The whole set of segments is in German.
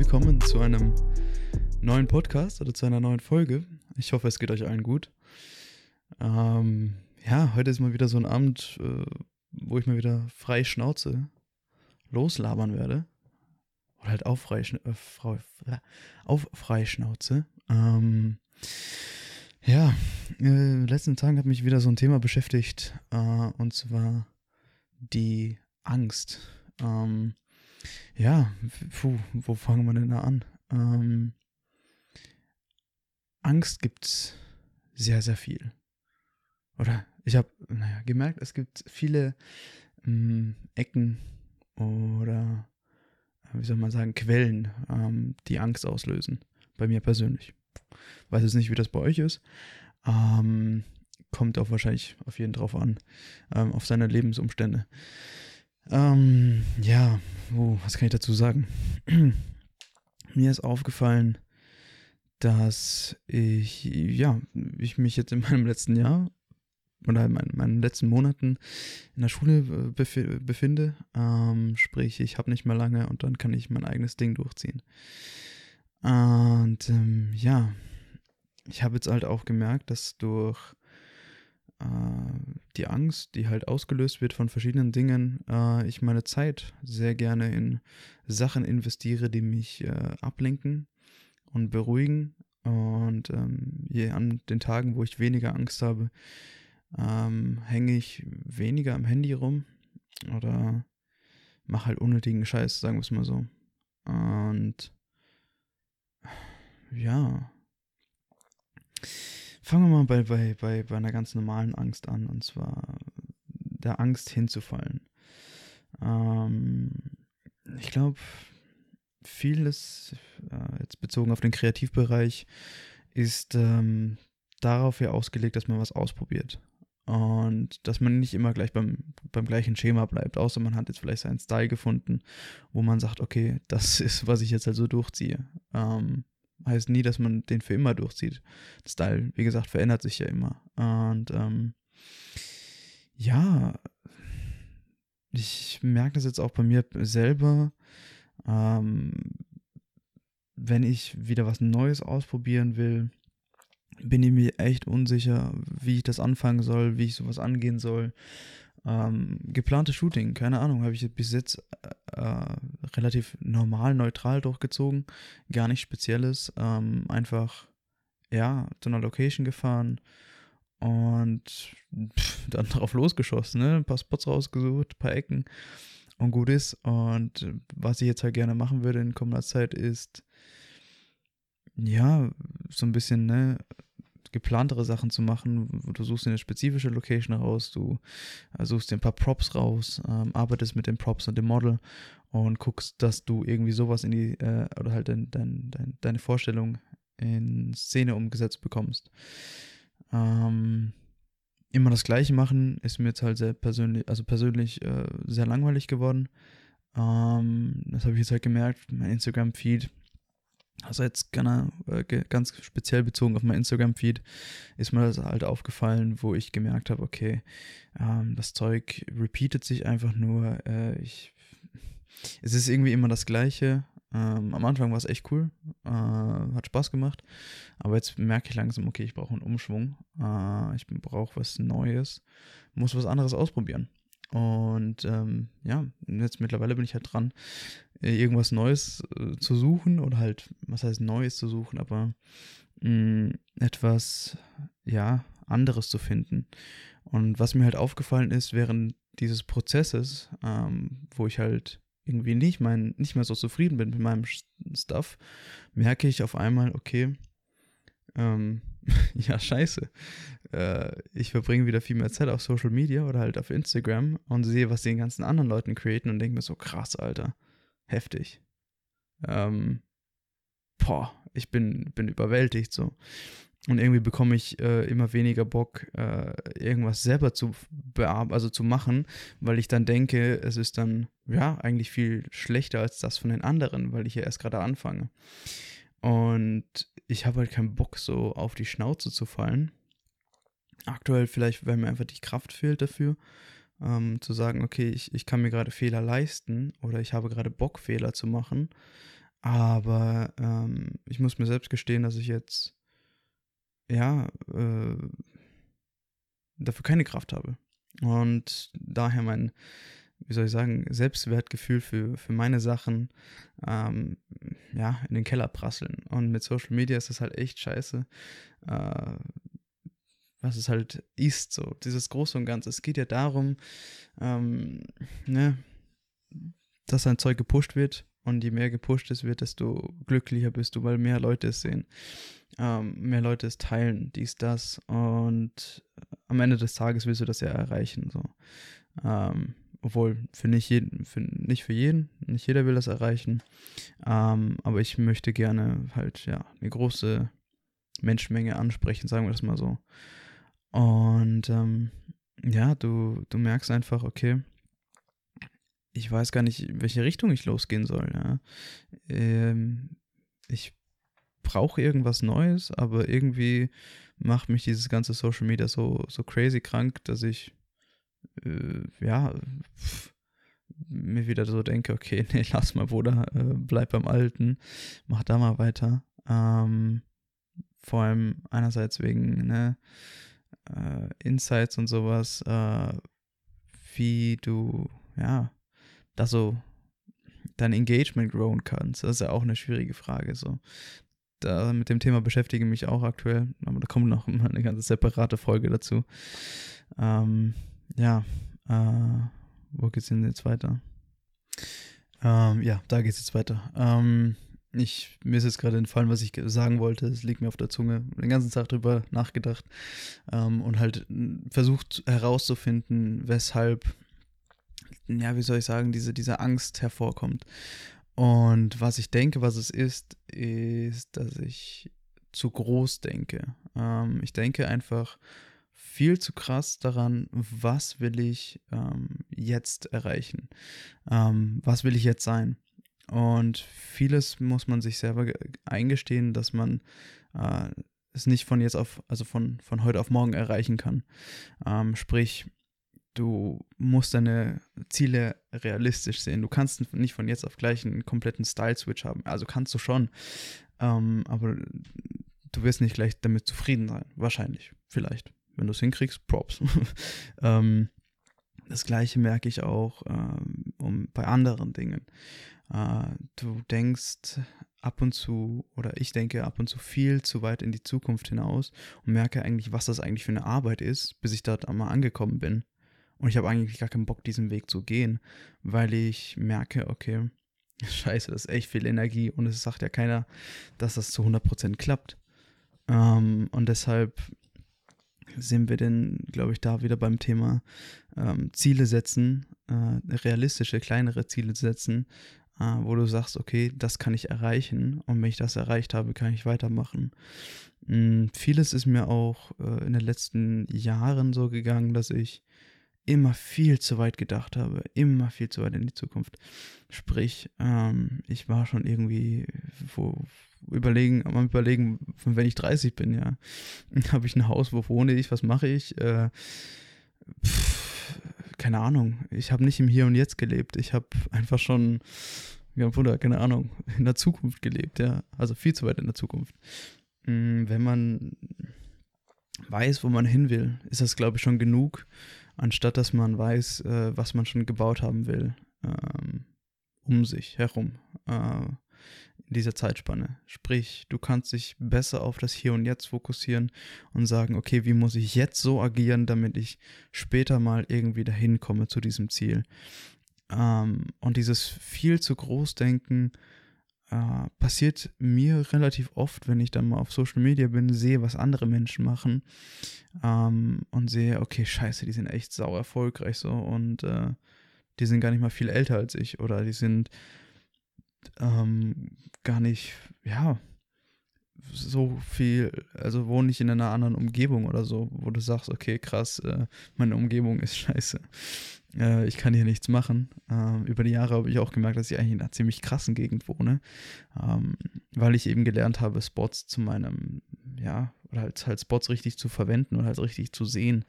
willkommen zu einem neuen Podcast oder zu einer neuen Folge. Ich hoffe, es geht euch allen gut. Ähm, ja, heute ist mal wieder so ein Abend, äh, wo ich mal wieder frei Schnauze loslabern werde. Oder halt auf frei, äh, frau, äh, auf frei Schnauze. Ähm, ja, äh, in den letzten Tagen hat mich wieder so ein Thema beschäftigt, äh, und zwar die Angst. Ähm, ja, puh, wo fangen wir denn da an? Ähm, Angst gibt's sehr, sehr viel. Oder ich habe naja, gemerkt, es gibt viele ähm, Ecken oder wie soll man sagen, Quellen, ähm, die Angst auslösen. Bei mir persönlich. Weiß jetzt nicht, wie das bei euch ist. Ähm, kommt auch wahrscheinlich auf jeden drauf an, ähm, auf seine Lebensumstände. Ähm, ja, oh, was kann ich dazu sagen? Mir ist aufgefallen, dass ich, ja, ich mich jetzt in meinem letzten Jahr oder in meinen, letzten Monaten in der Schule äh, bef befinde. Ähm, sprich, ich habe nicht mehr lange und dann kann ich mein eigenes Ding durchziehen. Und ähm, ja, ich habe jetzt halt auch gemerkt, dass durch die Angst, die halt ausgelöst wird von verschiedenen Dingen, äh, ich meine Zeit sehr gerne in Sachen investiere, die mich äh, ablenken und beruhigen. Und ähm, je an den Tagen, wo ich weniger Angst habe, ähm, hänge ich weniger am Handy rum oder mache halt unnötigen Scheiß, sagen wir es mal so. Und ja. Fangen wir mal bei, bei, bei, bei einer ganz normalen Angst an, und zwar der Angst hinzufallen. Ähm, ich glaube, vieles, äh, jetzt bezogen auf den Kreativbereich, ist ähm, darauf ja ausgelegt, dass man was ausprobiert. Und dass man nicht immer gleich beim, beim gleichen Schema bleibt, außer man hat jetzt vielleicht seinen Style gefunden, wo man sagt, okay, das ist, was ich jetzt also durchziehe. Ähm, heißt nie, dass man den für immer durchzieht. Style, wie gesagt, verändert sich ja immer. Und ähm, ja, ich merke das jetzt auch bei mir selber. Ähm, wenn ich wieder was Neues ausprobieren will, bin ich mir echt unsicher, wie ich das anfangen soll, wie ich sowas angehen soll. Ähm, geplante Shooting, keine Ahnung, habe ich bis jetzt äh, relativ normal, neutral durchgezogen. Gar nichts Spezielles. Ähm, einfach, ja, zu einer Location gefahren und pff, dann drauf losgeschossen, ne? Ein paar Spots rausgesucht, ein paar Ecken und gut ist. Und was ich jetzt halt gerne machen würde in kommender Zeit ist, ja, so ein bisschen, ne, geplantere Sachen zu machen. Du suchst dir eine spezifische Location raus, du äh, suchst dir ein paar Props raus, ähm, arbeitest mit den Props und dem Model und guckst, dass du irgendwie sowas in die, äh, oder halt dein, dein, dein, deine Vorstellung in Szene umgesetzt bekommst. Ähm, immer das Gleiche machen ist mir jetzt halt sehr persönlich, also persönlich äh, sehr langweilig geworden. Ähm, das habe ich jetzt halt gemerkt. Mein Instagram-Feed also jetzt äh, ganz speziell bezogen auf mein Instagram-Feed ist mir das halt aufgefallen, wo ich gemerkt habe, okay, ähm, das Zeug repeatet sich einfach nur. Äh, ich, es ist irgendwie immer das Gleiche. Ähm, am Anfang war es echt cool, äh, hat Spaß gemacht, aber jetzt merke ich langsam, okay, ich brauche einen Umschwung, äh, ich brauche was Neues, muss was anderes ausprobieren. Und ähm, ja, jetzt mittlerweile bin ich halt dran, äh, irgendwas Neues äh, zu suchen oder halt, was heißt Neues zu suchen, aber mh, mm, etwas, ja, anderes zu finden. Und was mir halt aufgefallen ist während dieses Prozesses, ähm, wo ich halt irgendwie nicht, mein, nicht mehr so zufrieden bin mit meinem Stuff, merke ich auf einmal, okay, ähm, ja, scheiße. Äh, ich verbringe wieder viel mehr Zeit auf Social Media oder halt auf Instagram und sehe, was die ganzen anderen Leuten createn und denke mir so, krass, Alter. Heftig. Ähm, boah, ich bin, bin überwältigt so. Und irgendwie bekomme ich äh, immer weniger Bock, äh, irgendwas selber zu bearbeiten, also zu machen, weil ich dann denke, es ist dann ja eigentlich viel schlechter als das von den anderen, weil ich ja erst gerade anfange. Und ich habe halt keinen Bock, so auf die Schnauze zu fallen. Aktuell vielleicht, weil mir einfach die Kraft fehlt dafür, ähm, zu sagen, okay, ich, ich kann mir gerade Fehler leisten oder ich habe gerade Bock, Fehler zu machen. Aber ähm, ich muss mir selbst gestehen, dass ich jetzt ja äh, dafür keine Kraft habe. Und daher mein, wie soll ich sagen, Selbstwertgefühl für, für meine Sachen ähm, ja, in den Keller prasseln. Und mit Social Media ist das halt echt scheiße. Äh, was es halt ist, so dieses Große und Ganze. Es geht ja darum, ähm, ne, dass ein Zeug gepusht wird und je mehr gepusht es wird, desto glücklicher bist du, weil mehr Leute es sehen, ähm, mehr Leute es teilen, dies, das und am Ende des Tages willst du das ja erreichen, so. Ähm, obwohl für nicht jeden, für, nicht für jeden, nicht jeder will das erreichen, ähm, aber ich möchte gerne halt ja eine große Menschenmenge ansprechen, sagen wir das mal so. Und ähm, ja, du, du merkst einfach, okay, ich weiß gar nicht, in welche Richtung ich losgehen soll. Ja. Ähm, ich brauche irgendwas Neues, aber irgendwie macht mich dieses ganze Social Media so, so crazy krank, dass ich äh, ja pff, mir wieder so denke, okay, nee, lass mal, Bruder, äh, bleib beim Alten, mach da mal weiter. Ähm, vor allem einerseits wegen ne, äh, Insights und sowas, äh, wie du, ja, da so dein Engagement growen kannst. Das ist ja auch eine schwierige Frage. So. Da, mit dem Thema beschäftige ich mich auch aktuell, aber da kommt noch mal eine ganze separate Folge dazu. Ähm, ja, äh, wo geht's denn jetzt weiter? Ähm, ja, da geht's jetzt weiter. Ähm, ich, mir ist jetzt gerade entfallen, was ich sagen wollte. Es liegt mir auf der Zunge. Den ganzen Tag drüber nachgedacht ähm, und halt versucht herauszufinden, weshalb, ja, wie soll ich sagen, diese, diese Angst hervorkommt. Und was ich denke, was es ist, ist, dass ich zu groß denke. Ähm, ich denke einfach viel zu krass daran, was will ich ähm, jetzt erreichen? Ähm, was will ich jetzt sein? Und vieles muss man sich selber eingestehen, dass man äh, es nicht von jetzt auf, also von, von heute auf morgen erreichen kann. Ähm, sprich, du musst deine Ziele realistisch sehen. Du kannst nicht von jetzt auf gleich einen kompletten Style-Switch haben. Also kannst du schon, ähm, aber du wirst nicht gleich damit zufrieden sein. Wahrscheinlich, vielleicht. Wenn du es hinkriegst, Props. ähm, das gleiche merke ich auch ähm, um, bei anderen Dingen. Äh, du denkst ab und zu, oder ich denke ab und zu viel zu weit in die Zukunft hinaus und merke eigentlich, was das eigentlich für eine Arbeit ist, bis ich dort einmal angekommen bin. Und ich habe eigentlich gar keinen Bock, diesen Weg zu gehen, weil ich merke, okay, scheiße, das ist echt viel Energie und es sagt ja keiner, dass das zu 100% klappt. Ähm, und deshalb sind wir denn, glaube ich, da wieder beim Thema ähm, Ziele setzen, äh, realistische, kleinere Ziele setzen, äh, wo du sagst, okay, das kann ich erreichen und wenn ich das erreicht habe, kann ich weitermachen. Mhm, vieles ist mir auch äh, in den letzten Jahren so gegangen, dass ich immer viel zu weit gedacht habe, immer viel zu weit in die Zukunft. Sprich, ähm, ich war schon irgendwie wo, überlegen, am überlegen, wenn ich 30 bin, ja, habe ich ein Haus, wo wohne ich, was mache ich? Äh, pff, keine Ahnung. Ich habe nicht im Hier und Jetzt gelebt. Ich habe einfach schon, ja, Wunder, keine Ahnung, in der Zukunft gelebt, ja. Also viel zu weit in der Zukunft. Mm, wenn man weiß, wo man hin will, ist das, glaube ich, schon genug, anstatt dass man weiß, äh, was man schon gebaut haben will, ähm, um sich herum. Äh, in dieser Zeitspanne. Sprich, du kannst dich besser auf das Hier und Jetzt fokussieren und sagen, okay, wie muss ich jetzt so agieren, damit ich später mal irgendwie dahin komme zu diesem Ziel. Ähm, und dieses viel zu groß denken äh, passiert mir relativ oft, wenn ich dann mal auf Social Media bin, sehe, was andere Menschen machen ähm, und sehe, okay, scheiße, die sind echt sau erfolgreich so und äh, die sind gar nicht mal viel älter als ich oder die sind ähm, gar nicht, ja, so viel, also wohne ich in einer anderen Umgebung oder so, wo du sagst, okay, krass, äh, meine Umgebung ist scheiße. Äh, ich kann hier nichts machen. Äh, über die Jahre habe ich auch gemerkt, dass ich eigentlich in einer ziemlich krassen Gegend wohne, ähm, weil ich eben gelernt habe, Spots zu meinem, ja, oder halt, halt Spots richtig zu verwenden und halt richtig zu sehen.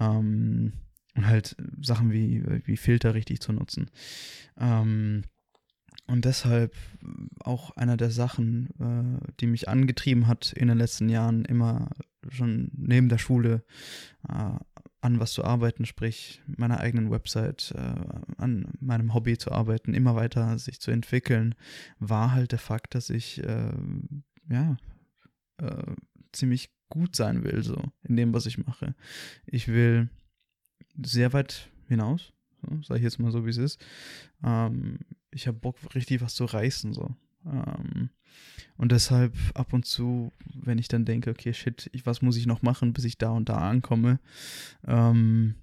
Ähm, und halt Sachen wie, wie Filter richtig zu nutzen. Ähm, Und deshalb auch einer der Sachen, äh, die mich angetrieben hat in den letzten Jahren, immer schon neben der Schule äh, an was zu arbeiten, sprich meiner eigenen Website, äh, an meinem Hobby zu arbeiten, immer weiter sich zu entwickeln, war halt der Fakt, dass ich äh, ja äh, ziemlich gut sein will, so in dem, was ich mache. Ich will sehr weit hinaus, sage ich jetzt mal so, wie es ist. Ähm, ich habe Bock, richtig was zu reißen, so. Ähm, und deshalb ab und zu, wenn ich dann denke, okay, shit, ich, was muss ich noch machen, bis ich da und da ankomme, ähm,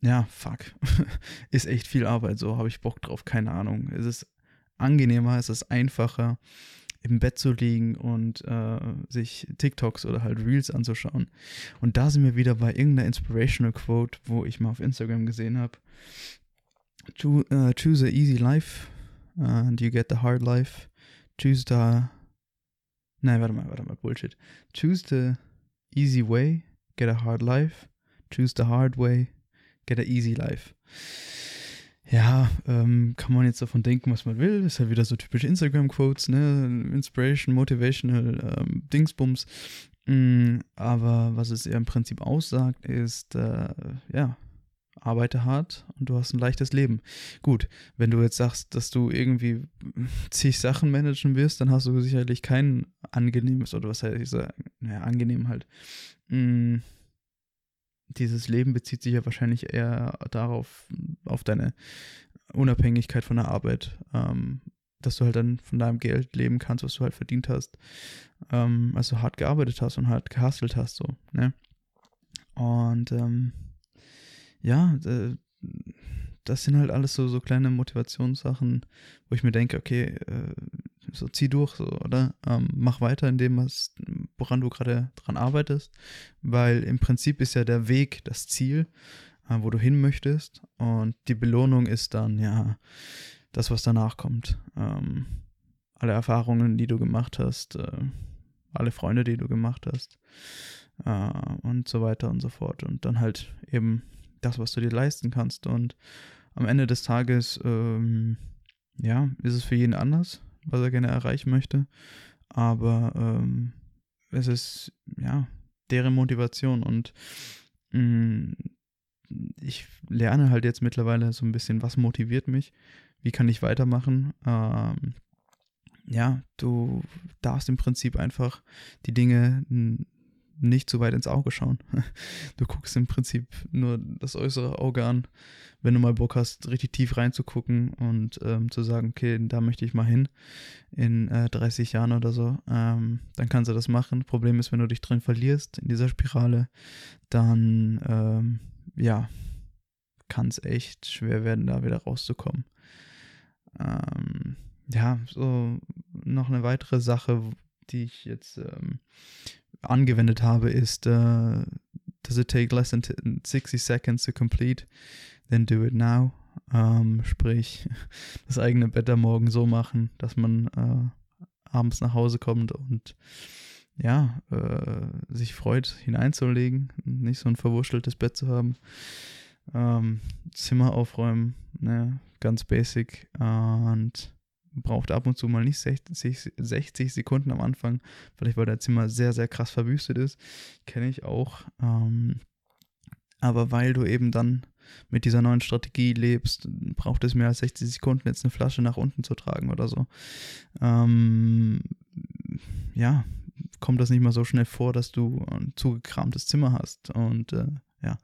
ja, fuck, ist echt viel Arbeit, so habe ich Bock drauf, keine Ahnung. Es ist angenehmer, es ist einfacher, im Bett zu liegen und äh, sich TikToks oder halt Reels anzuschauen. Und da sind wir wieder bei irgendeiner Inspirational Quote, wo ich mal auf Instagram gesehen habe. Uh, choose a easy life and you get the hard life. Choose the. Nein, warte mal, warte mal, Bullshit. Choose the easy way, get a hard life. Choose the hard way, get a easy life ja, ähm, kann man jetzt davon denken, was man will. Ist halt wieder so typisch Instagram-Quotes, ne? Inspiration, Motivational, ähm, Dingsbums. Mm, aber was es eher im Prinzip aussagt, ist, äh, ja, arbeite hart und du hast ein leichtes Leben. Gut, wenn du jetzt sagst, dass du irgendwie zig Sachen managen wirst, dann hast du sicherlich kein angenehmes, oder was heißt ich sagen, naja, angenehm halt. Mm, dieses Leben bezieht sich ja wahrscheinlich eher darauf, auf deine Unabhängigkeit von der Arbeit, ähm, dass du halt dann von deinem Geld leben kannst, was du halt verdient hast, ähm, also hart gearbeitet hast und hart gehustelt hast, so, ne? Und ähm, ja, das sind halt alles so, so kleine Motivationssachen, wo ich mir denke, okay, äh, so zieh durch, so, oder? Ähm, mach weiter in dem, was, woran du gerade dran arbeitest, weil im Prinzip ist ja der Weg das Ziel, äh, wo du hin möchtest und die Belohnung ist dann, ja, das, was danach kommt. Ähm, alle Erfahrungen, die du gemacht hast, äh, alle Freunde, die du gemacht hast äh, und so weiter und so fort. Und dann halt eben das, was du dir leisten kannst. Und am Ende des Tages, ähm, ja, ist es für jeden anders was er gerne erreichen möchte. Aber ähm, es ist, ja, deren Motivation und mh, mm, ich lerne halt jetzt mittlerweile so ein bisschen, was motiviert mich, wie kann ich weitermachen. Ähm, ja, du darfst im Prinzip einfach die Dinge nicht zu weit ins Auge schauen. Du guckst im Prinzip nur das äußere Auge an, wenn du mal Bock hast, richtig tief reinzugucken und ähm, zu sagen, okay, da möchte ich mal hin in äh, 30 Jahren oder so, ähm, dann kannst du das machen. Problem ist, wenn du dich drin verlierst in dieser Spirale, dann ähm, ja, kann es echt schwer werden, da wieder rauszukommen. Ähm, ja, so noch eine weitere Sache, die ich jetzt ähm, angewendet habe, ist, uh, does it take less than 60 seconds to complete? Then do it now. Ähm, sprich, das eigene Bett am Morgen so machen, dass man äh, abends nach Hause kommt und ja, äh, sich freut, hineinzulegen, nicht so ein verwurschteltes Bett zu haben. Ähm, Zimmer aufräumen, ne, ganz basic. Und braucht ab und zu mal nicht 60, 60 Sekunden am Anfang, vielleicht weil der Zimmer sehr, sehr krass verwüstet ist. Kenne ich auch. Ähm, aber weil du eben dann mit dieser neuen Strategie lebst, braucht es mehr als 60 Sekunden, jetzt eine Flasche nach unten zu tragen oder so. Ähm, ja, kommt das nicht mal so schnell vor, dass du ein zugekramtes Zimmer hast. Und äh, ja,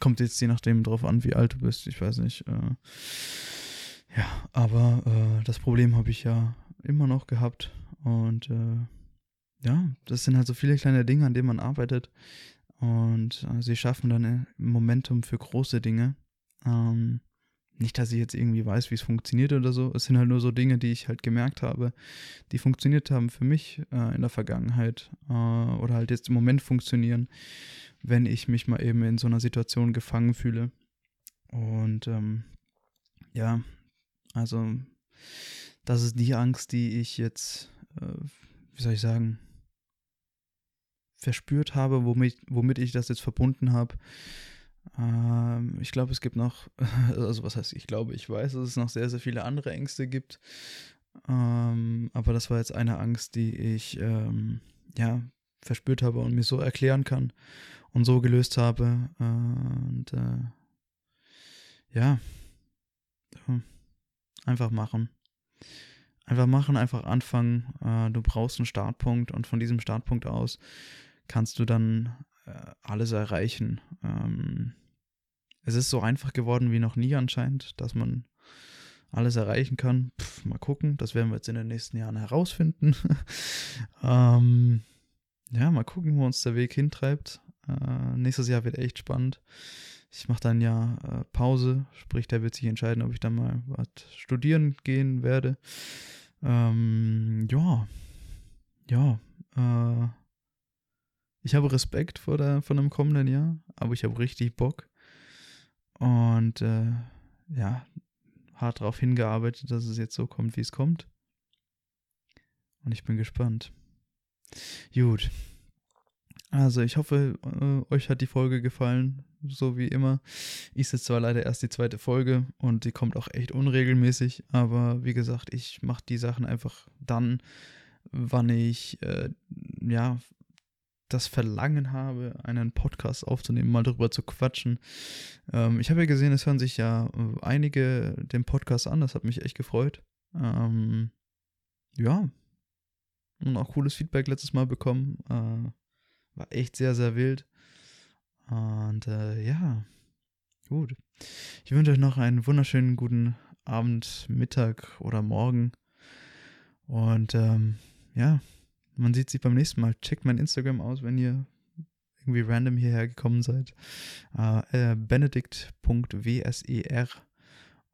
kommt jetzt je nachdem drauf an, wie alt du bist. Ich weiß nicht. Äh, ja, aber äh, das Problem habe ich ja immer noch gehabt. Und äh, ja, das sind halt so viele kleine Dinge, an denen man arbeitet. Und äh, sie schaffen dann ein Momentum für große Dinge. Ähm, nicht, dass ich jetzt irgendwie weiß, wie es funktioniert oder so. Es sind halt nur so Dinge, die ich halt gemerkt habe, die funktioniert haben für mich äh, in der Vergangenheit äh, oder halt jetzt im Moment funktionieren, wenn ich mich mal eben in so einer Situation gefangen fühle. Und ähm, ja, also, das ist die Angst, die ich jetzt, äh, wie soll ich sagen, verspürt habe, womit, womit ich das jetzt verbunden habe. Ähm, ich glaube, es gibt noch, also was heißt, ich glaube, ich weiß, dass es noch sehr, sehr viele andere Ängste gibt. Ähm, aber das war jetzt eine Angst, die ich ähm, ja verspürt habe und mir so erklären kann und so gelöst habe. Äh, und äh, ja, einfach machen. Einfach machen, einfach anfangen. Äh, du brauchst einen Startpunkt und von diesem Startpunkt aus kannst du dann äh, alles erreichen. Ähm, es ist so einfach geworden wie noch nie anscheinend, dass man alles erreichen kann. Pff, mal gucken, das werden wir jetzt in den nächsten Jahren herausfinden. ähm, ja, mal gucken, wo uns der Weg hintreibt. Äh, nächstes Jahr wird echt spannend. Ich mache dann ja äh, Pause, sprich, da wird sich entscheiden, ob ich dann mal was studieren gehen werde. Ähm, ja, ja, äh, ich habe Respekt vor, der, vor dem kommenden Jahr, aber ich habe richtig Bock. Und äh, ja, hart darauf hingearbeitet, dass es jetzt so kommt, wie es kommt. Und ich bin gespannt. Gut. Also ich hoffe, äh, euch hat die Folge gefallen, so wie immer. Ist jetzt zwar leider erst die zweite Folge und die kommt auch echt unregelmäßig, aber wie gesagt, ich mache die Sachen einfach dann, wann ich äh, ja das Verlangen habe, einen Podcast aufzunehmen, mal darüber zu quatschen. Ähm, ich habe ja gesehen, es hören sich ja äh, einige den Podcast an, das hat mich echt gefreut. Ähm, ja. Und auch cooles Feedback letztes Mal bekommen. Äh, war echt sehr, sehr wild. Und äh, ja, gut. Ich wünsche euch noch einen wunderschönen guten Abend, Mittag oder Morgen. Und ähm, ja, man sieht sich beim nächsten Mal. Checkt mein Instagram aus, wenn ihr irgendwie random hierher gekommen seid. Äh, äh, benedikt.wser.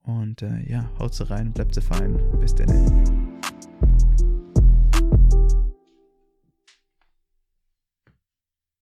Und äh, ja, haut rein, bleibt fein. Bis dann.